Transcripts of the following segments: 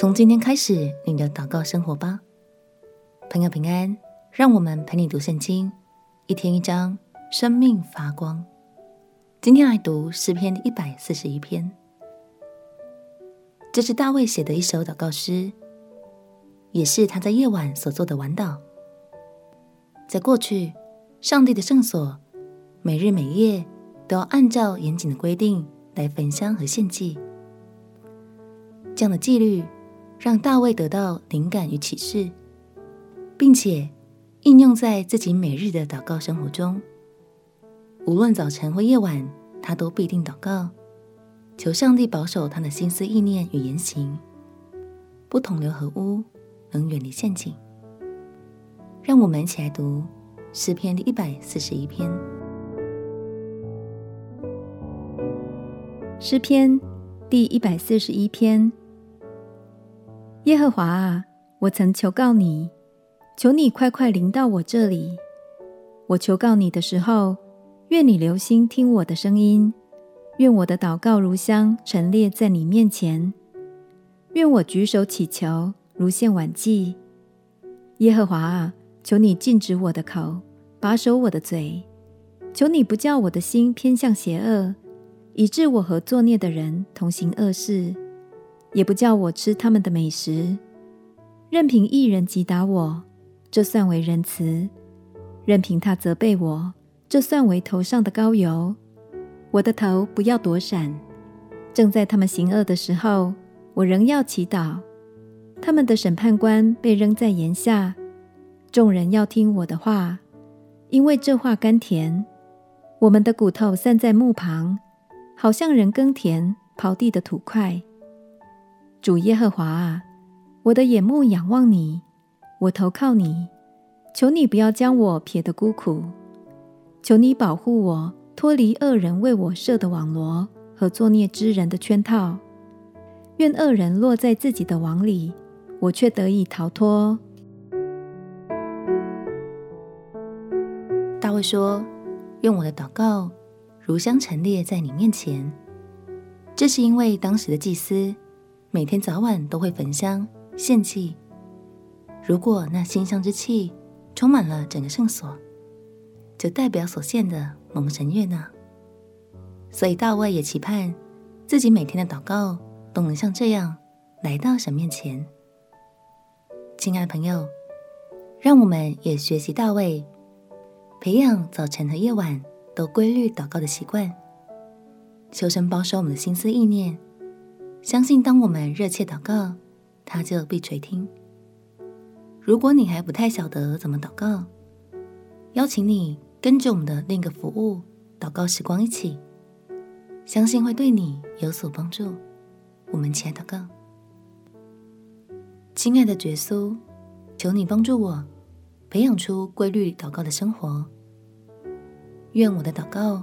从今天开始，你的祷告生活吧，朋友平安。让我们陪你读圣经，一天一章，生命发光。今天来读诗篇一百四十一篇，这是大卫写的一首祷告诗，也是他在夜晚所做的晚祷。在过去，上帝的圣所每日每夜都要按照严谨的规定来焚香和献祭，这样的纪律。让大卫得到灵感与启示，并且应用在自己每日的祷告生活中。无论早晨或夜晚，他都必定祷告，求上帝保守他的心思意念与言行，不同流合污，能远离陷阱。让我们一起来读诗篇第一百四十一篇。诗篇第一百四十一篇。耶和华啊，我曾求告你，求你快快临到我这里。我求告你的时候，愿你留心听我的声音，愿我的祷告如香陈列在你面前，愿我举手祈求如献晚祭。耶和华啊，求你禁止我的口，把守我的嘴，求你不叫我的心偏向邪恶，以致我和作孽的人同行恶事。也不叫我吃他们的美食，任凭一人击打我，这算为仁慈；任凭他责备我，这算为头上的膏油。我的头不要躲闪，正在他们行恶的时候，我仍要祈祷。他们的审判官被扔在檐下，众人要听我的话，因为这话甘甜。我们的骨头散在墓旁，好像人耕田刨地的土块。主耶和华啊，我的眼目仰望你，我投靠你，求你不要将我撇得孤苦，求你保护我脱离恶人为我设的网罗和作孽之人的圈套。愿恶人落在自己的网里，我却得以逃脱。大卫说：“愿我的祷告如香陈列在你面前。”这是因为当时的祭司。每天早晚都会焚香献祭。如果那馨香之气充满了整个圣所，就代表所献的蒙神悦纳。所以大卫也期盼自己每天的祷告都能像这样来到神面前。亲爱朋友，让我们也学习大卫，培养早晨和夜晚都规律祷告的习惯，求神保守我们的心思意念。相信，当我们热切祷告，他就必垂听。如果你还不太晓得怎么祷告，邀请你跟着我们的另一个服务——祷告时光一起，相信会对你有所帮助。我们一起来祷告。亲爱的耶稣，求你帮助我培养出规律祷告的生活。愿我的祷告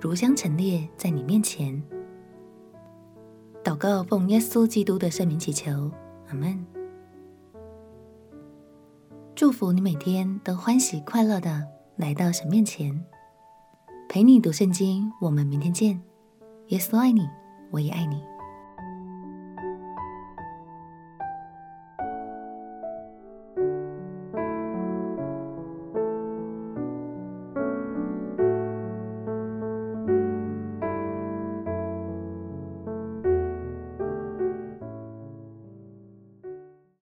如香陈列在你面前。祷告，奉耶稣基督的圣名祈求，阿门。祝福你每天都欢喜快乐的来到神面前，陪你读圣经。我们明天见。耶稣爱你，我也爱你。